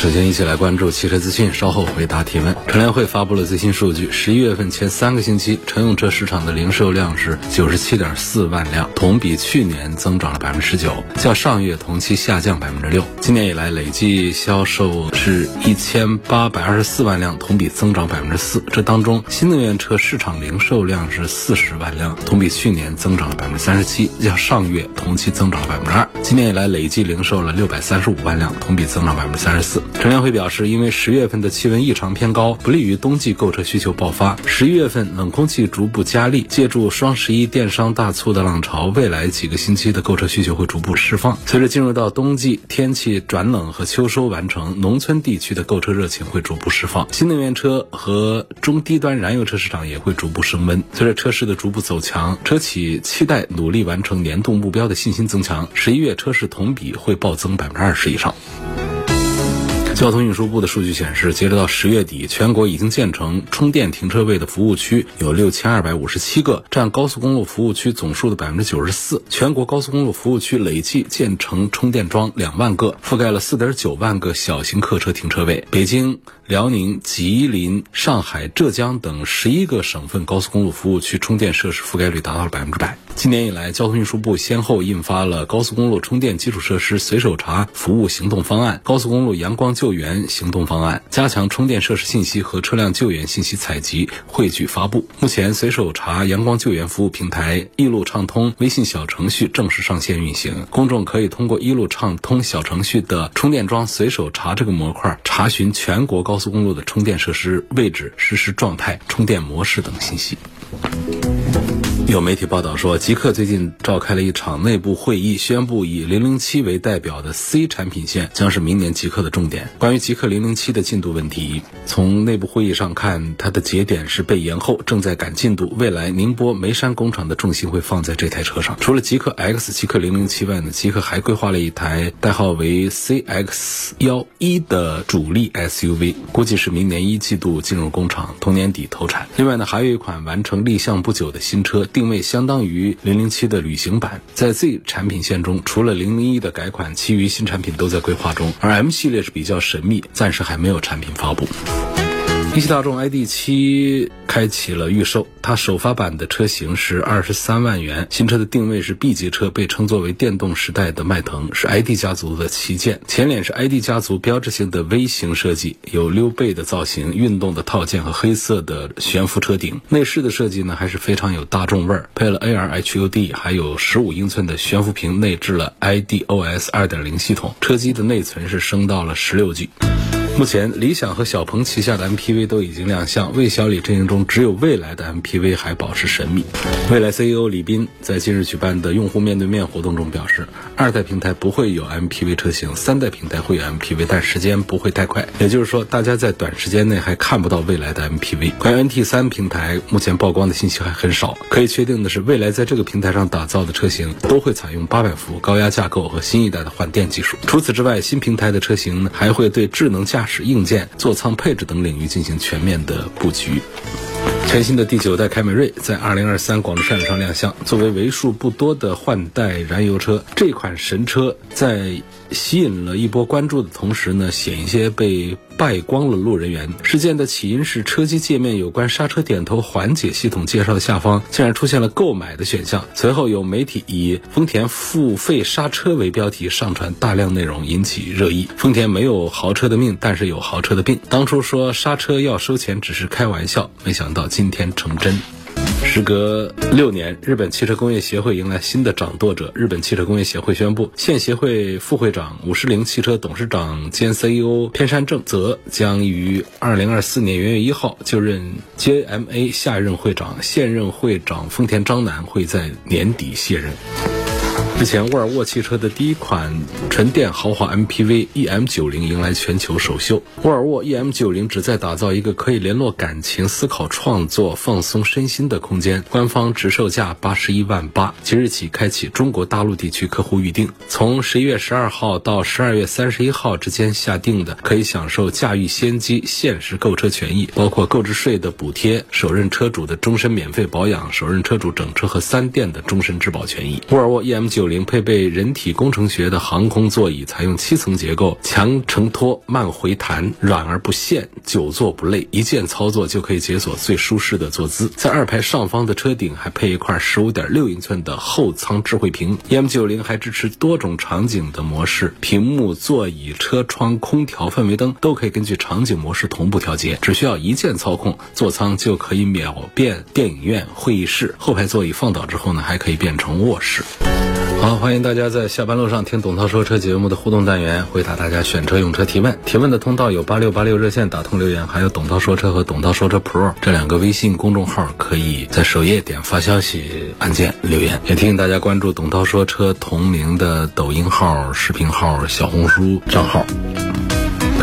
首先一起来关注汽车资讯，稍后回答提问。乘联会发布了最新数据，十一月份前三个星期，乘用车市场的零售量是九十七点四万辆，同比去年增长了百分之十九，较上月同期下降百分之六。今年以来累计销售是一千八百二十四万辆，同比增长百分之四。这当中，新能源车市场零售量是四十万辆，同比去年增长了百分之三十七，较上月同期增长了百分之二。今年以来累计零售了六百三十五万辆，同比增长百分之三十四。乘联会表示，因为十月份的气温异常偏高，不利于冬季购车需求爆发。十一月份冷空气逐步加力，借助双十一电商大促的浪潮，未来几个星期的购车需求会逐步释放。随着进入到冬季，天气转冷和秋收完成，农村地区的购车热情会逐步释放，新能源车和中低端燃油车市场也会逐步升温。随着车市的逐步走强，车企期待努力完成年度目标的信心增强。十一月车市同比会暴增百分之二十以上。交通运输部的数据显示，截止到十月底，全国已经建成充电停车位的服务区有六千二百五十七个，占高速公路服务区总数的百分之九十四。全国高速公路服务区累计建成充电桩两万个，覆盖了四点九万个小型客车停车位。北京、辽宁、吉林、上海、浙江等十一个省份高速公路服务区充电设施覆盖率达到了百分之百。今年以来，交通运输部先后印发了《高速公路充电基础设施随手查服务行动方案》、《高速公路阳光救援行动方案》，加强充电设施信息和车辆救援信息采集、汇聚、发布。目前，随手查阳光救援服务平台“一路畅通”微信小程序正式上线运行，公众可以通过“一路畅通”小程序的充电桩随手查这个模块，查询全国高速公路的充电设施位置、实时状态、充电模式等信息。有媒体报道说，极客最近召开了一场内部会议，宣布以零零七为代表的 C 产品线将是明年极客的重点。关于极客零零七的进度问题，从内部会议上看，它的节点是被延后，正在赶进度。未来宁波眉山工厂的重心会放在这台车上。除了极客 X、极客零零七外呢，极客还规划了一台代号为 CX 幺一的主力 SUV，估计是明年一季度进入工厂，同年底投产。另外呢，还有一款完成立项不久的新车。定位相当于零零七的旅行版，在 Z 产品线中，除了零零一的改款，其余新产品都在规划中。而 M 系列是比较神秘，暂时还没有产品发布。一汽大众 ID 七开启了预售，它首发版的车型是二十三万元。新车的定位是 B 级车，被称作为电动时代的迈腾，是 ID 家族的旗舰。前脸是 ID 家族标志性的 V 型设计，有溜背的造型、运动的套件和黑色的悬浮车顶。内饰的设计呢，还是非常有大众味儿，配了 AR HUD，还有十五英寸的悬浮屏，内置了 iDOS 二点零系统。车机的内存是升到了十六 G。目前，理想和小鹏旗下的 MPV 都已经亮相，魏小李阵营中只有蔚来的 MPV 还保持神秘。蔚来 CEO 李斌在近日举办的用户面对面活动中表示，二代平台不会有 MPV 车型，三代平台会有 MPV，但时间不会太快。也就是说，大家在短时间内还看不到未来的 MPV。关于 NT 三平台，目前曝光的信息还很少。可以确定的是，未来在这个平台上打造的车型都会采用八百伏高压架构和新一代的换电技术。除此之外，新平台的车型还会对智能驾驾驶。硬件、座舱配置等领域进行全面的布局。全新的第九代凯美瑞在二零二三广州车展上亮相，作为为数不多的换代燃油车，这款神车在吸引了一波关注的同时呢，险些被败光了路人缘。事件的起因是车机界面有关刹车点头缓解系统介绍的下方竟然出现了购买的选项，随后有媒体以“丰田付费刹车”为标题上传大量内容，引起热议。丰田没有豪车的命，但是有豪车的病。当初说刹车要收钱只是开玩笑，没想到今天成真。时隔六年，日本汽车工业协会迎来新的掌舵者。日本汽车工业协会宣布，现协会副会长五十铃汽车董事长兼 CEO 偏山正则将于二零二四年元月一号就任 JMA 下任会长，现任会长丰田章男会在年底卸任。之前，沃尔沃汽车的第一款纯电豪华 MPV EM90 迎来全球首秀。沃尔沃 EM90 旨在打造一个可以联络感情、思考创作、放松身心的空间。官方直售价八十一万八，即日起开启中国大陆地区客户预定。从十一月十二号到十二月三十一号之间下定的，可以享受驾驭先机、限时购车权益，包括购置税的补贴、首任车主的终身免费保养、首任车主整车和三电的终身质保权益。沃尔沃 EM90 零配备人体工程学的航空座椅，采用七层结构，强承托、慢回弹，软而不陷，久坐不累，一键操作就可以解锁最舒适的坐姿。在二排上方的车顶还配一块十五点六英寸的后舱智慧屏。M 九零还支持多种场景的模式，屏幕、座椅、车窗、空调、氛围灯都可以根据场景模式同步调节，只需要一键操控，座舱就可以秒变电影院、会议室。后排座椅放倒之后呢，还可以变成卧室。好，欢迎大家在下班路上听董涛说车节目的互动单元，回答大家选车用车提问。提问的通道有八六八六热线打通留言，还有董涛说车和董涛说车 Pro 这两个微信公众号，可以在首页点发消息按键留言。也提醒大家关注董涛说车同名的抖音号、视频号、小红书账号。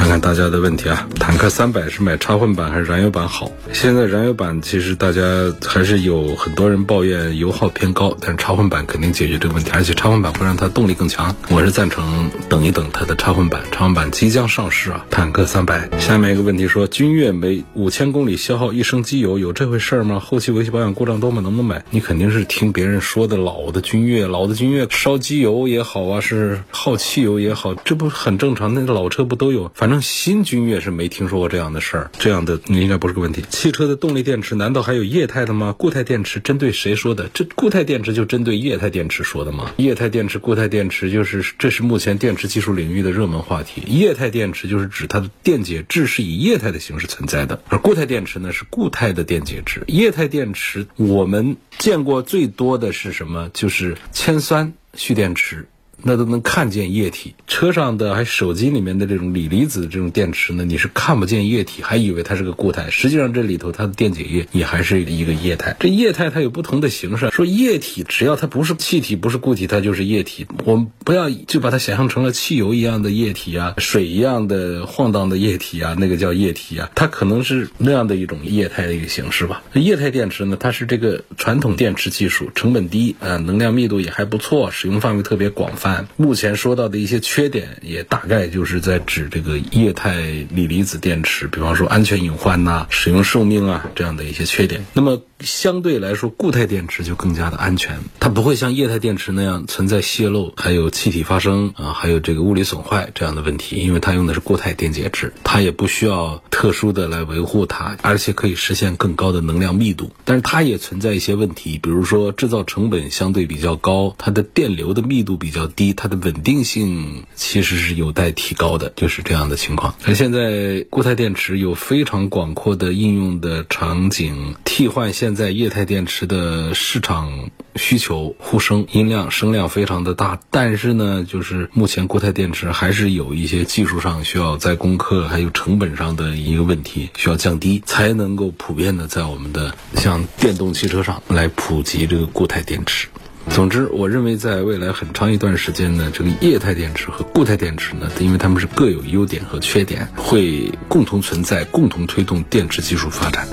看看大家的问题啊，坦克三百是买插混版还是燃油版好？现在燃油版其实大家还是有很多人抱怨油耗偏高，但是插混版肯定解决这个问题，而且插混版会让它动力更强。我是赞成等一等它的插混版，插混版即将上市啊。坦克三百，下面一个问题说，君越每五千公里消耗一升机油，有这回事吗？后期维修保养故障多吗？能不能买？你肯定是听别人说的老的君越，老的君越烧机油也好啊，是耗汽油也好，这不很正常？那个老车不都有？反正新君越是没听说过这样的事儿，这样的应该不是个问题。汽车的动力电池难道还有液态的吗？固态电池针对谁说的？这固态电池就针对液态电池说的吗？液态电池、固态电池就是这是目前电池技术领域的热门话题。液态电池就是指它的电解质是以液态的形式存在的，而固态电池呢是固态的电解质。液态电池我们见过最多的是什么？就是铅酸蓄电池。那都能看见液体，车上的还手机里面的这种锂离子这种电池呢，你是看不见液体，还以为它是个固态，实际上这里头它的电解液也还是一个液态。这液态它有不同的形式，说液体只要它不是气体不是固体，它就是液体。我们不要就把它想象成了汽油一样的液体啊，水一样的晃荡的液体啊，那个叫液体啊，它可能是那样的一种液态的一个形式吧。液态电池呢，它是这个传统电池技术，成本低，呃，能量密度也还不错，使用范围特别广泛。目前说到的一些缺点，也大概就是在指这个液态锂离子电池，比方说安全隐患呐、使用寿命啊这样的一些缺点。那么相对来说，固态电池就更加的安全，它不会像液态电池那样存在泄漏、还有气体发生啊、还有这个物理损坏这样的问题，因为它用的是固态电解质，它也不需要特殊的来维护它，而且可以实现更高的能量密度。但是它也存在一些问题，比如说制造成本相对比较高，它的电流的密度比较低，它的稳定性其实是有待提高的，就是这样的情况。而现在固态电池有非常广阔的应用的场景，替换现现在液态电池的市场需求呼声音量声量非常的大。但是呢，就是目前固态电池还是有一些技术上需要在攻克，还有成本上的一个问题需要降低，才能够普遍的在我们的像电动汽车上来普及这个固态电池。总之，我认为在未来很长一段时间呢，这个液态电池和固态电池呢，因为它们是各有优点和缺点，会共同存在，共同推动电池技术发展。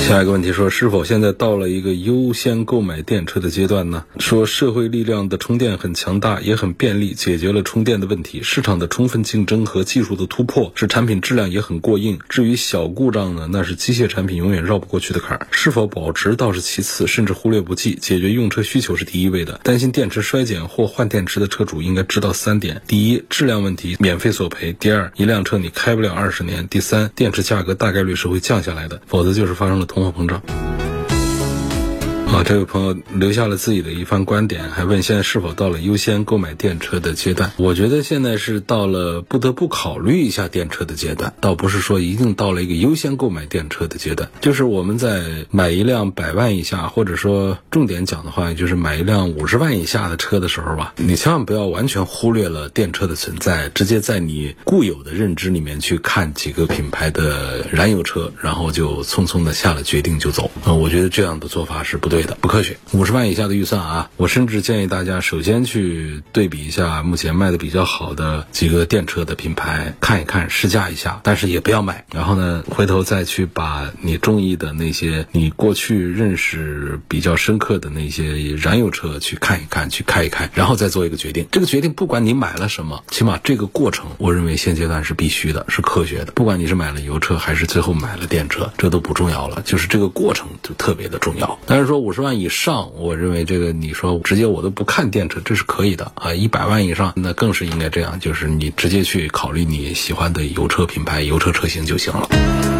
下一个问题说，是否现在到了一个优先购买电车的阶段呢？说社会力量的充电很强大，也很便利，解决了充电的问题。市场的充分竞争和技术的突破，使产品质量也很过硬。至于小故障呢，那是机械产品永远绕不过去的坎儿。是否保值倒是其次，甚至忽略不计。解决用车需求是第一位的。担心电池衰减或换电池的车主应该知道三点：第一，质量问题免费索赔；第二，一辆车你开不了二十年；第三，电池价格大概率是会降下来的，否则就是发生了通货膨胀。啊，这位朋友留下了自己的一番观点，还问现在是否到了优先购买电车的阶段？我觉得现在是到了不得不考虑一下电车的阶段，倒不是说一定到了一个优先购买电车的阶段。就是我们在买一辆百万以下，或者说重点讲的话，就是买一辆五十万以下的车的时候吧，你千万不要完全忽略了电车的存在，直接在你固有的认知里面去看几个品牌的燃油车，然后就匆匆的下了决定就走。啊，我觉得这样的做法是不对不科学。五十万以下的预算啊，我甚至建议大家首先去对比一下目前卖的比较好的几个电车的品牌，看一看试驾一下，但是也不要买。然后呢，回头再去把你中意的那些你过去认识比较深刻的那些燃油车去看一看，去开一开，然后再做一个决定。这个决定不管你买了什么，起码这个过程，我认为现阶段是必须的，是科学的。不管你是买了油车还是最后买了电车，这都不重要了，就是这个过程就特别的重要。但是说五十万以上，我认为这个你说直接我都不看电车，这是可以的啊。一百万以上，那更是应该这样，就是你直接去考虑你喜欢的油车品牌、油车车型就行了。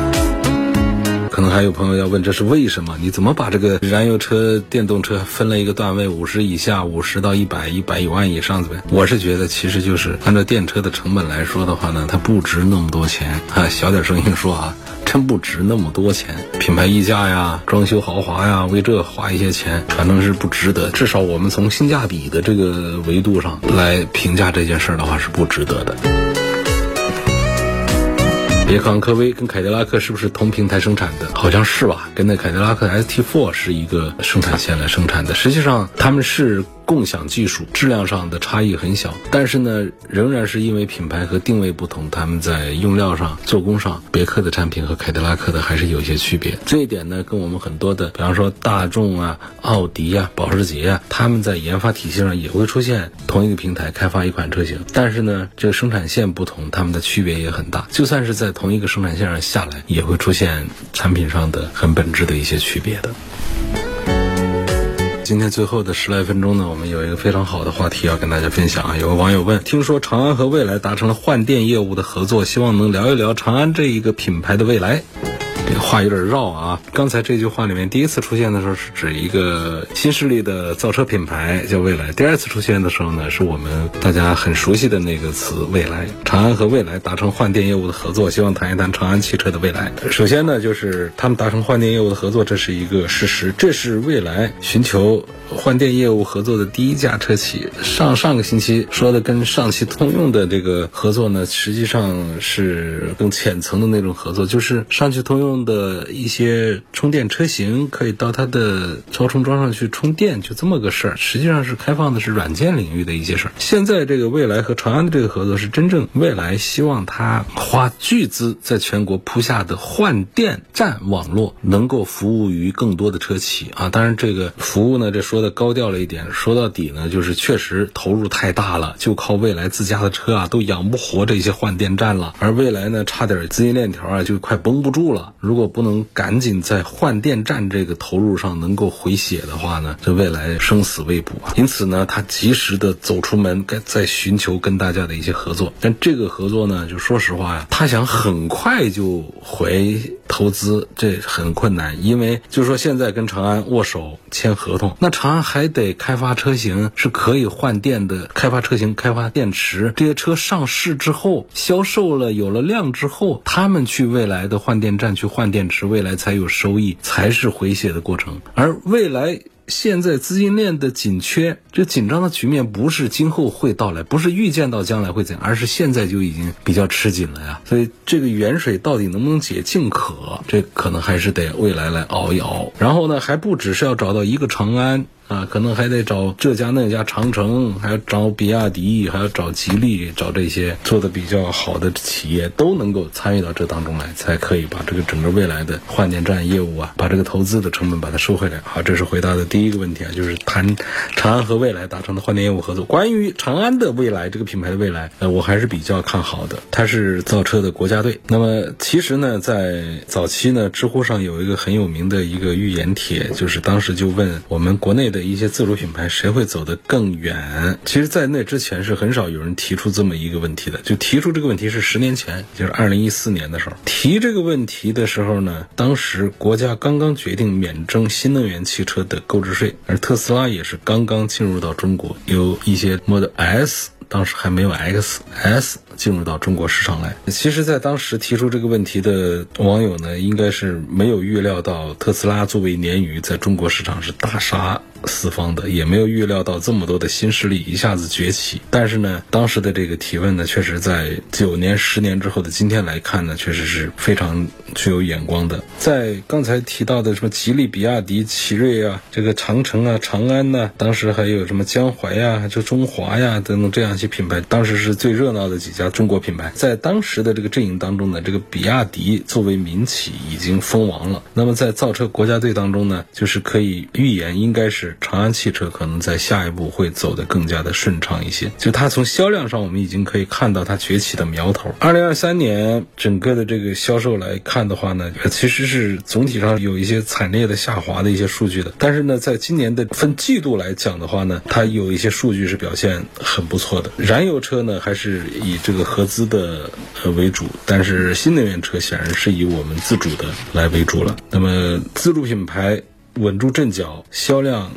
可能还有朋友要问，这是为什么？你怎么把这个燃油车、电动车分了一个段位，五十以下、五十到一百、一百一万以上的呗？我是觉得，其实就是按照电车的成本来说的话呢，它不值那么多钱啊。小点声音说啊，真不值那么多钱。品牌溢价呀，装修豪华呀，为这花一些钱，反正是不值得。至少我们从性价比的这个维度上来评价这件事儿的话，是不值得的。别克昂科威跟凯迪拉克是不是同平台生产的？好像是吧，跟那凯迪拉克 ST4 是一个生产线来生产的。实际上他们是。共享技术，质量上的差异很小，但是呢，仍然是因为品牌和定位不同，他们在用料上、做工上，别克的产品和凯迪拉克的还是有一些区别。这一点呢，跟我们很多的，比方说大众啊、奥迪啊、保时捷啊，他们在研发体系上也会出现同一个平台开发一款车型，但是呢，这个生产线不同，他们的区别也很大。就算是在同一个生产线上下来，也会出现产品上的很本质的一些区别的。今天最后的十来分钟呢，我们有一个非常好的话题要跟大家分享啊。有个网友问，听说长安和蔚来达成了换电业务的合作，希望能聊一聊长安这一个品牌的未来。这话有点绕啊！刚才这句话里面第一次出现的时候是指一个新势力的造车品牌叫蔚来，第二次出现的时候呢，是我们大家很熟悉的那个词蔚来。长安和蔚来达成换电业务的合作，希望谈一谈长安汽车的未来。首先呢，就是他们达成换电业务的合作，这是一个事实，这是蔚来寻求换电业务合作的第一家车企。上上个星期说的跟上汽通用的这个合作呢，实际上是更浅层的那种合作，就是上汽通用。的一些充电车型可以到它的超充桩上去充电，就这么个事儿。实际上是开放的是软件领域的一些事儿。现在这个未来和长安的这个合作是真正未来希望它花巨资在全国铺下的换电站网络，能够服务于更多的车企啊。当然这个服务呢，这说的高调了一点。说到底呢，就是确实投入太大了，就靠未来自家的车啊，都养不活这些换电站了。而未来呢，差点资金链条啊，就快绷不住了。如果不能赶紧在换电站这个投入上能够回血的话呢，这未来生死未卜啊。因此呢，他及时的走出门，该在寻求跟大家的一些合作。但这个合作呢，就说实话呀，他想很快就回投资，这很困难。因为就说现在跟长安握手签合同，那长安还得开发车型是可以换电的，开发车型、开发电池，这些车上市之后销售了，有了量之后，他们去未来的换电站去。换换电池，未来才有收益，才是回血的过程。而未来现在资金链的紧缺，这紧张的局面不是今后会到来，不是预见到将来会怎样，而是现在就已经比较吃紧了呀。所以这个远水到底能不能解近渴，这可能还是得未来来熬一熬。然后呢，还不只是要找到一个长安。啊，可能还得找这家那家长城，还要找比亚迪，还要找吉利，找这些做的比较好的企业都能够参与到这当中来，才可以把这个整个未来的换电站业务啊，把这个投资的成本把它收回来。好，这是回答的第一个问题啊，就是谈长安和未来达成的换电业务合作。关于长安的未来，这个品牌的未来，呃，我还是比较看好的。它是造车的国家队。那么其实呢，在早期呢，知乎上有一个很有名的一个预言帖，就是当时就问我们国内的。的一些自主品牌谁会走得更远？其实，在那之前是很少有人提出这么一个问题的。就提出这个问题是十年前，就是二零一四年的时候提这个问题的时候呢，当时国家刚刚决定免征新能源汽车的购置税，而特斯拉也是刚刚进入到中国，有一些 Model S。当时还没有 X S 进入到中国市场来。其实，在当时提出这个问题的网友呢，应该是没有预料到特斯拉作为鲶鱼在中国市场是大杀四方的，也没有预料到这么多的新势力一下子崛起。但是呢，当时的这个提问呢，确实在九年、十年之后的今天来看呢，确实是非常具有眼光的。在刚才提到的什么吉利、比亚迪、奇瑞啊，这个长城啊、长安呐，当时还有什么江淮呀、就中华呀等等这样一些品牌，当时是最热闹的几家中国品牌。在当时的这个阵营当中呢，这个比亚迪作为民企已经封王了。那么在造车国家队当中呢，就是可以预言，应该是长安汽车可能在下一步会走得更加的顺畅一些。就它从销量上，我们已经可以看到它崛起的苗头。二零二三年整个的这个销售来看的话呢，其实是总体上有一些惨烈的下滑的一些数据的。但是呢，在今年的分季度来讲的话呢，它有一些数据是表现很不错的。燃油车呢，还是以这个合资的为主，但是新能源车显然是以我们自主的来为主了。那么自主品牌稳住阵脚，销量。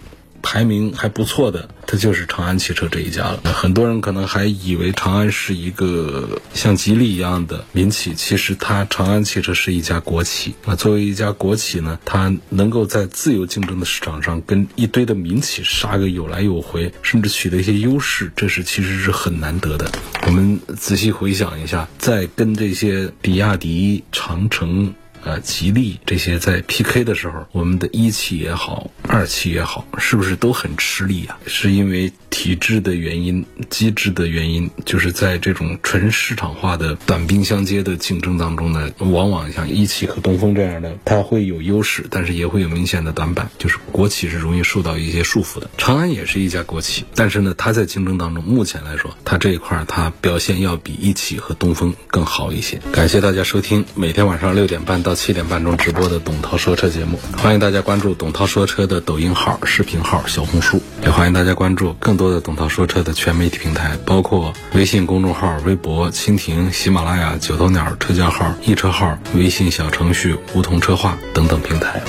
排名还不错的，它就是长安汽车这一家了。很多人可能还以为长安是一个像吉利一样的民企，其实它长安汽车是一家国企。那作为一家国企呢，它能够在自由竞争的市场上跟一堆的民企杀个有来有回，甚至取得一些优势，这是其实是很难得的。我们仔细回想一下，在跟这些比亚迪、长城。呃，吉利这些在 PK 的时候，我们的一汽也好，二汽也好，是不是都很吃力啊？是因为体制的原因、机制的原因，就是在这种纯市场化的短兵相接的竞争当中呢，往往像一汽和东风这样的，它会有优势，但是也会有明显的短板，就是国企是容易受到一些束缚的。长安也是一家国企，但是呢，它在竞争当中，目前来说，它这一块它表现要比一汽和东风更好一些。感谢大家收听，每天晚上六点半到。到七点半钟直播的董涛说车节目，欢迎大家关注董涛说车的抖音号、视频号、小红书，也欢迎大家关注更多的董涛说车的全媒体平台，包括微信公众号、微博、蜻蜓、喜马拉雅、九头鸟车架号、易车号、微信小程序梧桐车话等等平台。